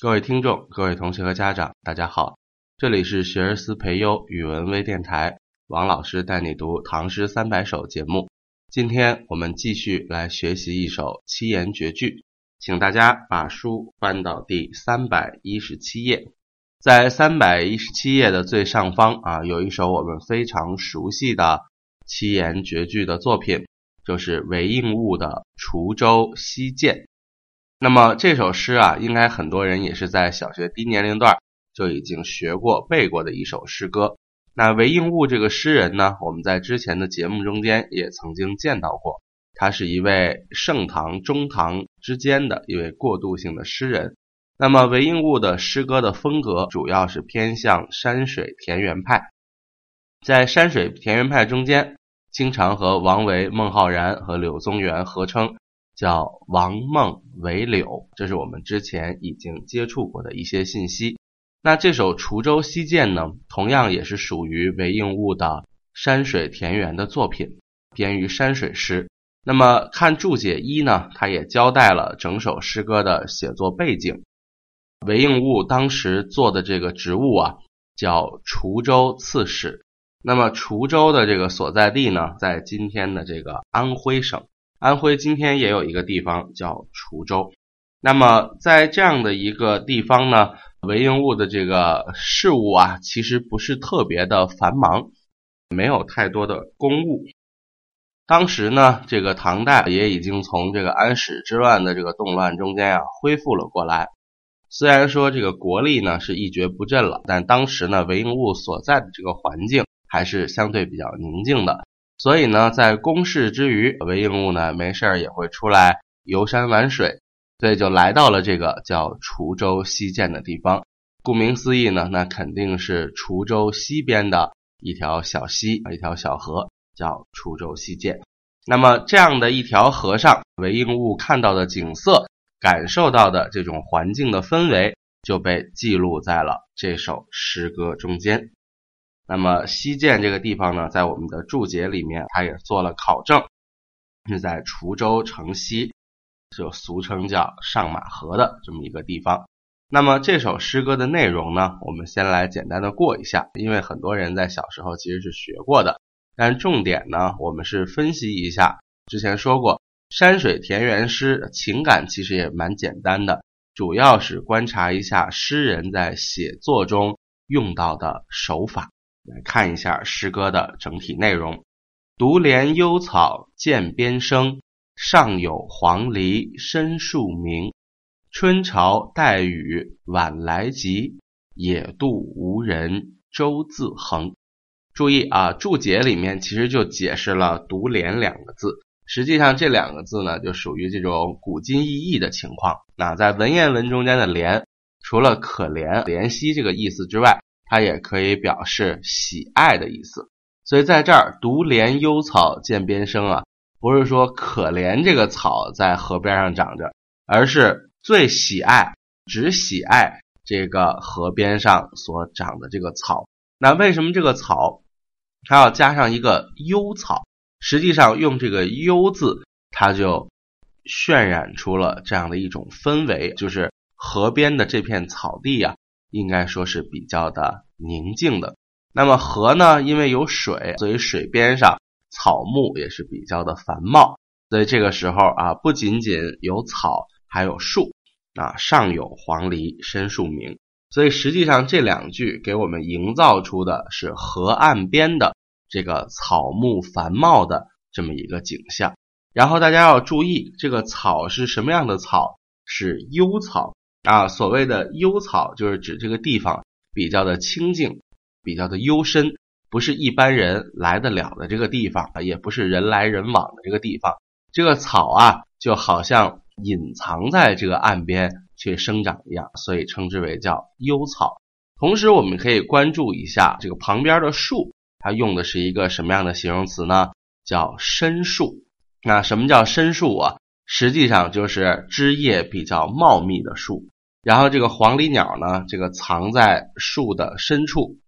各位听众、各位同学和家长，大家好，这里是学而思培优语文微电台，王老师带你读《唐诗三百首》节目。今天我们继续来学习一首七言绝句，请大家把书翻到第三百一十七页，在三百一十七页的最上方啊，有一首我们非常熟悉的七言绝句的作品，就是韦应物的《滁州西涧》。那么这首诗啊，应该很多人也是在小学低年龄段就已经学过背过的一首诗歌。那韦应物这个诗人呢，我们在之前的节目中间也曾经见到过，他是一位盛唐、中唐之间的一位过渡性的诗人。那么韦应物的诗歌的风格主要是偏向山水田园派，在山水田园派中间，经常和王维、孟浩然和柳宗元合称。叫王孟韦柳，这是我们之前已经接触过的一些信息。那这首《滁州西涧》呢，同样也是属于韦应物的山水田园的作品，编于山水诗。那么看注解一呢，它也交代了整首诗歌的写作背景。韦应物当时做的这个职务啊，叫滁州刺史。那么滁州的这个所在地呢，在今天的这个安徽省。安徽今天也有一个地方叫滁州，那么在这样的一个地方呢，韦应物的这个事务啊，其实不是特别的繁忙，没有太多的公务。当时呢，这个唐代也已经从这个安史之乱的这个动乱中间啊恢复了过来。虽然说这个国力呢是一蹶不振了，但当时呢，韦应物所在的这个环境还是相对比较宁静的。所以呢，在公事之余，韦应物呢没事儿也会出来游山玩水，所以就来到了这个叫滁州西涧的地方。顾名思义呢，那肯定是滁州西边的一条小溪，一条小河，叫滁州西涧。那么这样的一条河上，韦应物看到的景色，感受到的这种环境的氛围，就被记录在了这首诗歌中间。那么西涧这个地方呢，在我们的注解里面，它也做了考证，是在滁州城西，就俗称叫上马河的这么一个地方。那么这首诗歌的内容呢，我们先来简单的过一下，因为很多人在小时候其实是学过的，但重点呢，我们是分析一下。之前说过，山水田园诗情感其实也蛮简单的，主要是观察一下诗人在写作中用到的手法。来看一下诗歌的整体内容：独怜幽草涧边生，上有黄鹂深树鸣。春潮带雨晚来急，野渡无人舟自横。注意啊，注解里面其实就解释了“独怜”两个字，实际上这两个字呢，就属于这种古今异义的情况。那在文言文中间的“怜”，除了可怜、怜惜这个意思之外，它也可以表示喜爱的意思，所以在这儿“独怜幽草涧边生”啊，不是说可怜这个草在河边上长着，而是最喜爱，只喜爱这个河边上所长的这个草。那为什么这个草它要加上一个“幽草”？实际上用这个“幽”字，它就渲染出了这样的一种氛围，就是河边的这片草地呀。应该说是比较的宁静的。那么河呢，因为有水，所以水边上草木也是比较的繁茂。所以这个时候啊，不仅仅有草，还有树啊，上有黄鹂深树鸣。所以实际上这两句给我们营造出的是河岸边的这个草木繁茂的这么一个景象。然后大家要注意，这个草是什么样的草？是幽草。啊，所谓的幽草，就是指这个地方比较的清静，比较的幽深，不是一般人来得了的这个地方，也不是人来人往的这个地方。这个草啊，就好像隐藏在这个岸边去生长一样，所以称之为叫幽草。同时，我们可以关注一下这个旁边的树，它用的是一个什么样的形容词呢？叫深树。那什么叫深树啊？实际上就是枝叶比较茂密的树。然后这个黄鹂鸟呢，这个藏在树的深处，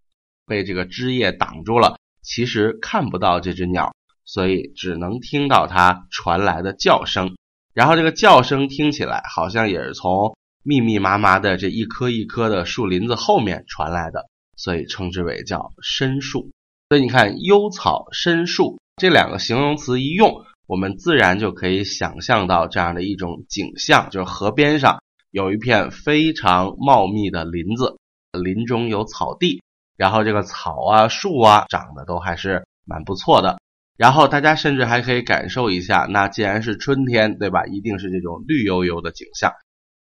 被这个枝叶挡住了，其实看不到这只鸟，所以只能听到它传来的叫声。然后这个叫声听起来好像也是从密密麻麻的这一棵一棵的树林子后面传来的，所以称之为叫深树。所以你看，幽草深树这两个形容词一用，我们自然就可以想象到这样的一种景象，就是河边上有一片非常茂密的林子，林中有草地，然后这个草啊、树啊长得都还是蛮不错的。然后大家甚至还可以感受一下，那既然是春天，对吧？一定是这种绿油油的景象。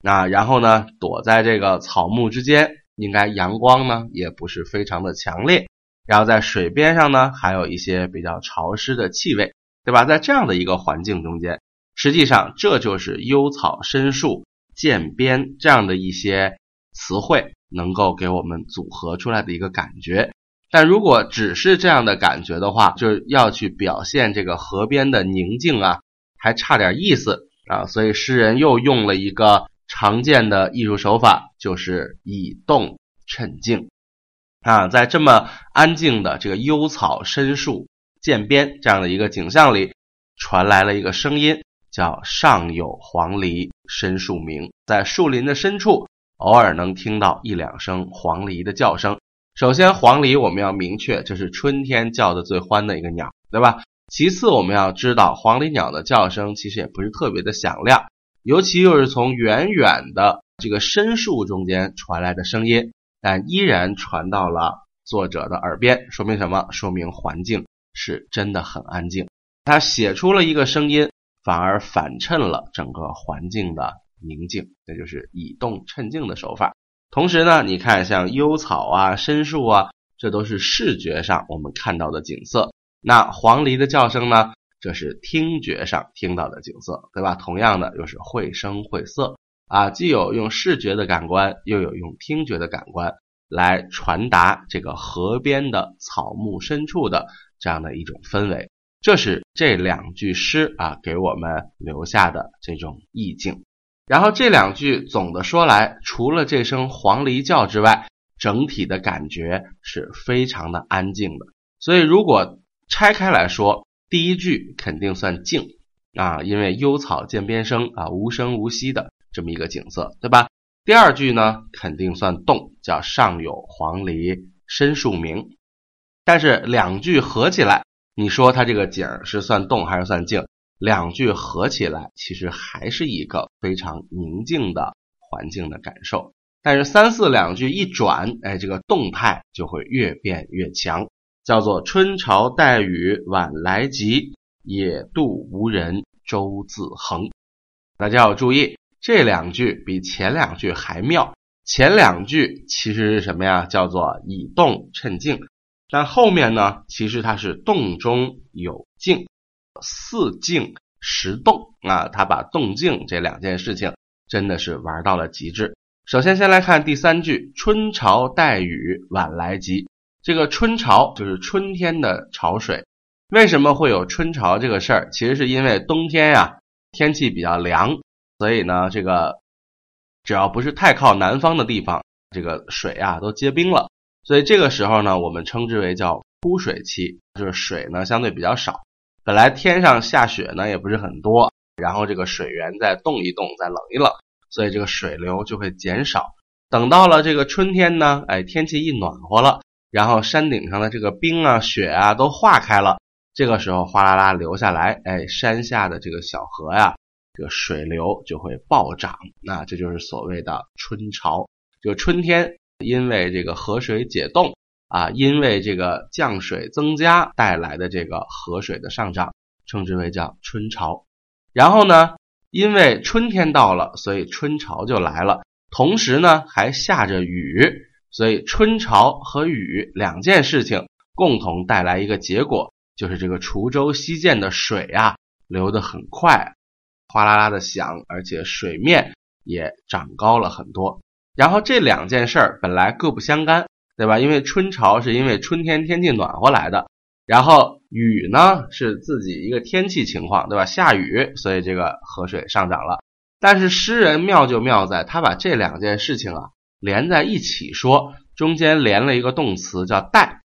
那然后呢，躲在这个草木之间，应该阳光呢也不是非常的强烈。然后在水边上呢，还有一些比较潮湿的气味，对吧？在这样的一个环境中间，实际上这就是幽草深树涧边这样的一些词汇能够给我们组合出来的一个感觉。但如果只是这样的感觉的话，就要去表现这个河边的宁静啊，还差点意思啊。所以诗人又用了一个常见的艺术手法，就是以动衬静。啊，在这么安静的这个幽草深树涧边这样的一个景象里，传来了一个声音，叫“上有黄鹂深树鸣”。在树林的深处，偶尔能听到一两声黄鹂的叫声。首先，黄鹂我们要明确，这是春天叫的最欢的一个鸟，对吧？其次，我们要知道，黄鹂鸟的叫声其实也不是特别的响亮，尤其又是从远远的这个深树中间传来的声音。但依然传到了作者的耳边，说明什么？说明环境是真的很安静。他写出了一个声音，反而反衬了整个环境的宁静，这就是以动衬静的手法。同时呢，你看像幽草啊、深树啊，这都是视觉上我们看到的景色。那黄鹂的叫声呢，这是听觉上听到的景色，对吧？同样的，又是绘声绘色。啊，既有用视觉的感官，又有用听觉的感官来传达这个河边的草木深处的这样的一种氛围，这是这两句诗啊给我们留下的这种意境。然后这两句总的说来，除了这声黄鹂叫之外，整体的感觉是非常的安静的。所以如果拆开来说，第一句肯定算静啊，因为幽草涧边生啊，无声无息的。这么一个景色，对吧？第二句呢，肯定算动，叫上有黄鹂深树鸣。但是两句合起来，你说它这个景是算动还是算静？两句合起来，其实还是一个非常宁静的环境的感受。但是三四两句一转，哎，这个动态就会越变越强，叫做春潮带雨晚来急，野渡无人舟自横。大家要注意。这两句比前两句还妙。前两句其实是什么呀？叫做以动衬静。但后面呢，其实它是动中有静，似静实动啊。他把动静这两件事情真的是玩到了极致。首先，先来看第三句：“春潮带雨晚来急。”这个春潮就是春天的潮水。为什么会有春潮这个事儿？其实是因为冬天呀，天气比较凉。所以呢，这个只要不是太靠南方的地方，这个水啊都结冰了。所以这个时候呢，我们称之为叫枯水期，就是水呢相对比较少。本来天上下雪呢也不是很多，然后这个水源再冻一冻，再冷一冷，所以这个水流就会减少。等到了这个春天呢，哎，天气一暖和了，然后山顶上的这个冰啊、雪啊都化开了，这个时候哗啦啦流下来，哎，山下的这个小河呀。这个水流就会暴涨，那这就是所谓的春潮。这个春天，因为这个河水解冻啊，因为这个降水增加带来的这个河水的上涨，称之为叫春潮。然后呢，因为春天到了，所以春潮就来了。同时呢，还下着雨，所以春潮和雨两件事情共同带来一个结果，就是这个滁州西涧的水啊流得很快。哗啦啦的响，而且水面也长高了很多。然后这两件事儿本来各不相干，对吧？因为春潮是因为春天天气暖和来的，然后雨呢是自己一个天气情况，对吧？下雨，所以这个河水上涨了。但是诗人妙就妙在，他把这两件事情啊连在一起说，中间连了一个动词叫带，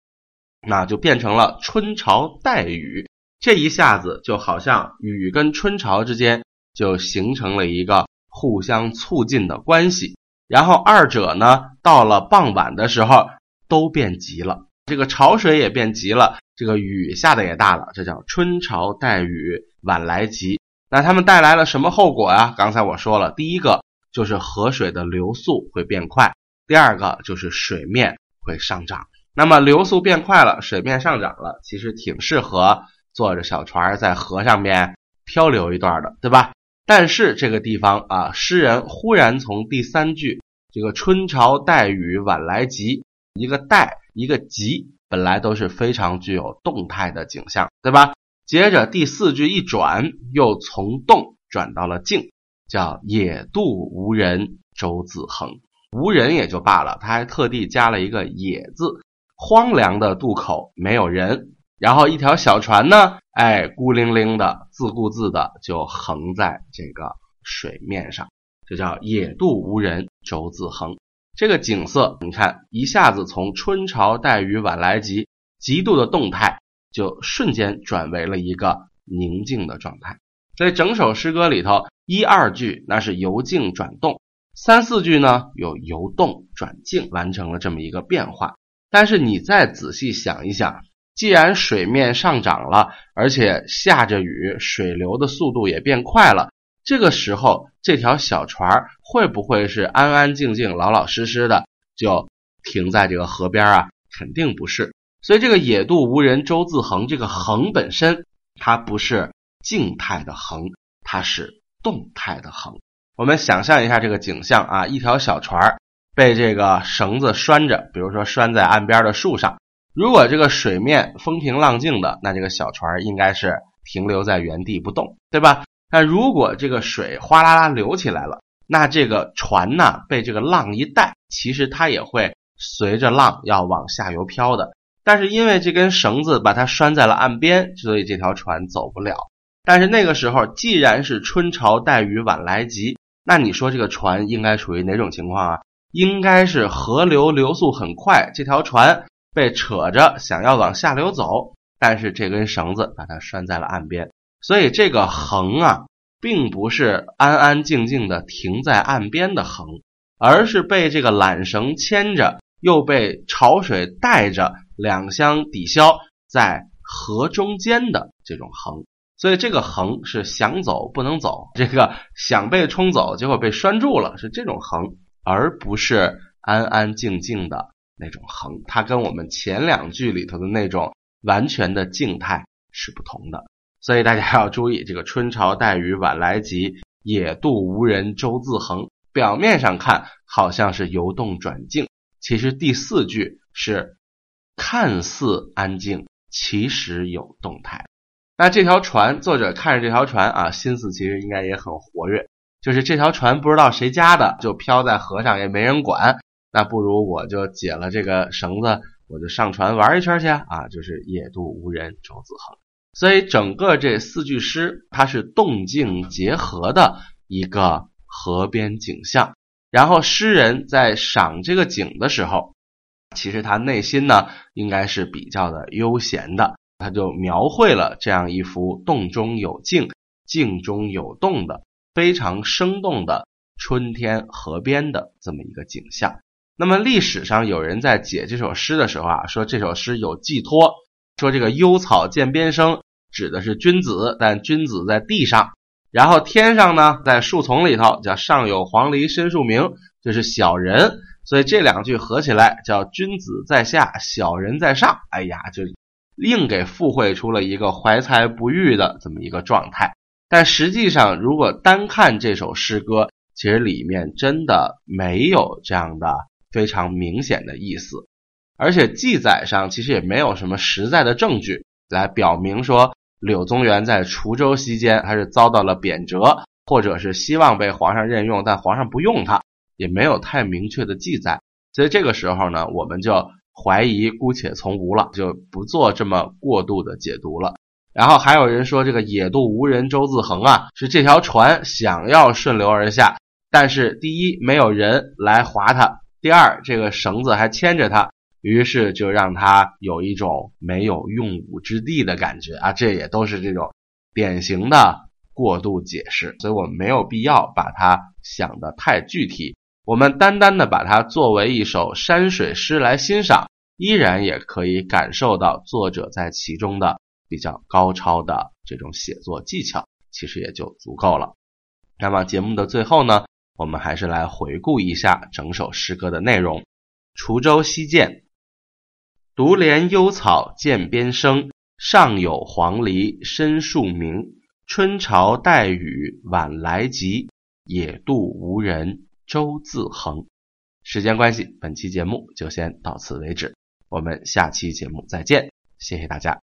那就变成了春潮带雨。这一下子就好像雨跟春潮之间。就形成了一个互相促进的关系。然后二者呢，到了傍晚的时候都变急了，这个潮水也变急了，这个雨下的也大了，这叫春潮带雨晚来急。那它们带来了什么后果呀？刚才我说了，第一个就是河水的流速会变快，第二个就是水面会上涨。那么流速变快了，水面上涨了，其实挺适合坐着小船在河上面漂流一段的，对吧？但是这个地方啊，诗人忽然从第三句这个“春潮带雨晚来急”，一个带一个急，本来都是非常具有动态的景象，对吧？接着第四句一转，又从动转到了静，叫“野渡无人舟自横”，无人也就罢了，他还特地加了一个“野”字，荒凉的渡口没有人，然后一条小船呢，哎，孤零零的，自顾自的就横在这个水面上，这叫“野渡无人舟自横”。这个景色，你看一下子从春潮带雨晚来急，极度的动态。就瞬间转为了一个宁静的状态，所以整首诗歌里头一二句那是由静转动，三四句呢有由动转静，完成了这么一个变化。但是你再仔细想一想，既然水面上涨了，而且下着雨，水流的速度也变快了，这个时候这条小船会不会是安安静静、老老实实的就停在这个河边啊？肯定不是。所以这个“野渡无人舟自横”，这个“横”本身它不是静态的横，它是动态的横。我们想象一下这个景象啊，一条小船被这个绳子拴着，比如说拴在岸边的树上。如果这个水面风平浪静的，那这个小船应该是停留在原地不动，对吧？那如果这个水哗啦啦流起来了，那这个船呢被这个浪一带，其实它也会随着浪要往下游飘的。但是因为这根绳子把它拴在了岸边，所以这条船走不了。但是那个时候，既然是春潮带雨晚来急，那你说这个船应该属于哪种情况啊？应该是河流流速很快，这条船被扯着想要往下流走，但是这根绳子把它拴在了岸边。所以这个横啊，并不是安安静静的停在岸边的横，而是被这个缆绳牵着，又被潮水带着。两相抵消，在河中间的这种横，所以这个横是想走不能走，这个想被冲走，结果被拴住了，是这种横，而不是安安静静的那种横。它跟我们前两句里头的那种完全的静态是不同的。所以大家要注意，这个“春潮带雨晚来急，野渡无人舟自横”，表面上看好像是由动转静，其实第四句是。看似安静，其实有动态。那这条船，作者看着这条船啊，心思其实应该也很活跃。就是这条船不知道谁家的，就漂在河上，也没人管。那不如我就解了这个绳子，我就上船玩一圈去啊！就是野渡无人舟自横。所以整个这四句诗，它是动静结合的一个河边景象。然后诗人在赏这个景的时候。其实他内心呢，应该是比较的悠闲的，他就描绘了这样一幅动中有静、静中有动的非常生动的春天河边的这么一个景象。那么历史上有人在解这首诗的时候啊，说这首诗有寄托，说这个幽草涧边生指的是君子，但君子在地上，然后天上呢，在树丛里头叫上有黄鹂深树鸣，就是小人。所以这两句合起来叫“君子在下，小人在上”。哎呀，就硬给附会出了一个怀才不遇的这么一个状态。但实际上，如果单看这首诗歌，其实里面真的没有这样的非常明显的意思，而且记载上其实也没有什么实在的证据来表明说柳宗元在滁州期间还是遭到了贬谪，或者是希望被皇上任用，但皇上不用他。也没有太明确的记载，所以这个时候呢，我们就怀疑，姑且从无了，就不做这么过度的解读了。然后还有人说，这个“野渡无人舟自横”啊，是这条船想要顺流而下，但是第一没有人来划它，第二这个绳子还牵着它，于是就让它有一种没有用武之地的感觉啊。这也都是这种典型的过度解释，所以我们没有必要把它想得太具体。我们单单的把它作为一首山水诗来欣赏，依然也可以感受到作者在其中的比较高超的这种写作技巧，其实也就足够了。那么节目的最后呢，我们还是来回顾一下整首诗歌的内容：滁州西涧，独怜幽草涧边生，上有黄鹂深树鸣。春潮带雨晚来急，野渡无人舟自横。时间关系，本期节目就先到此为止，我们下期节目再见，谢谢大家。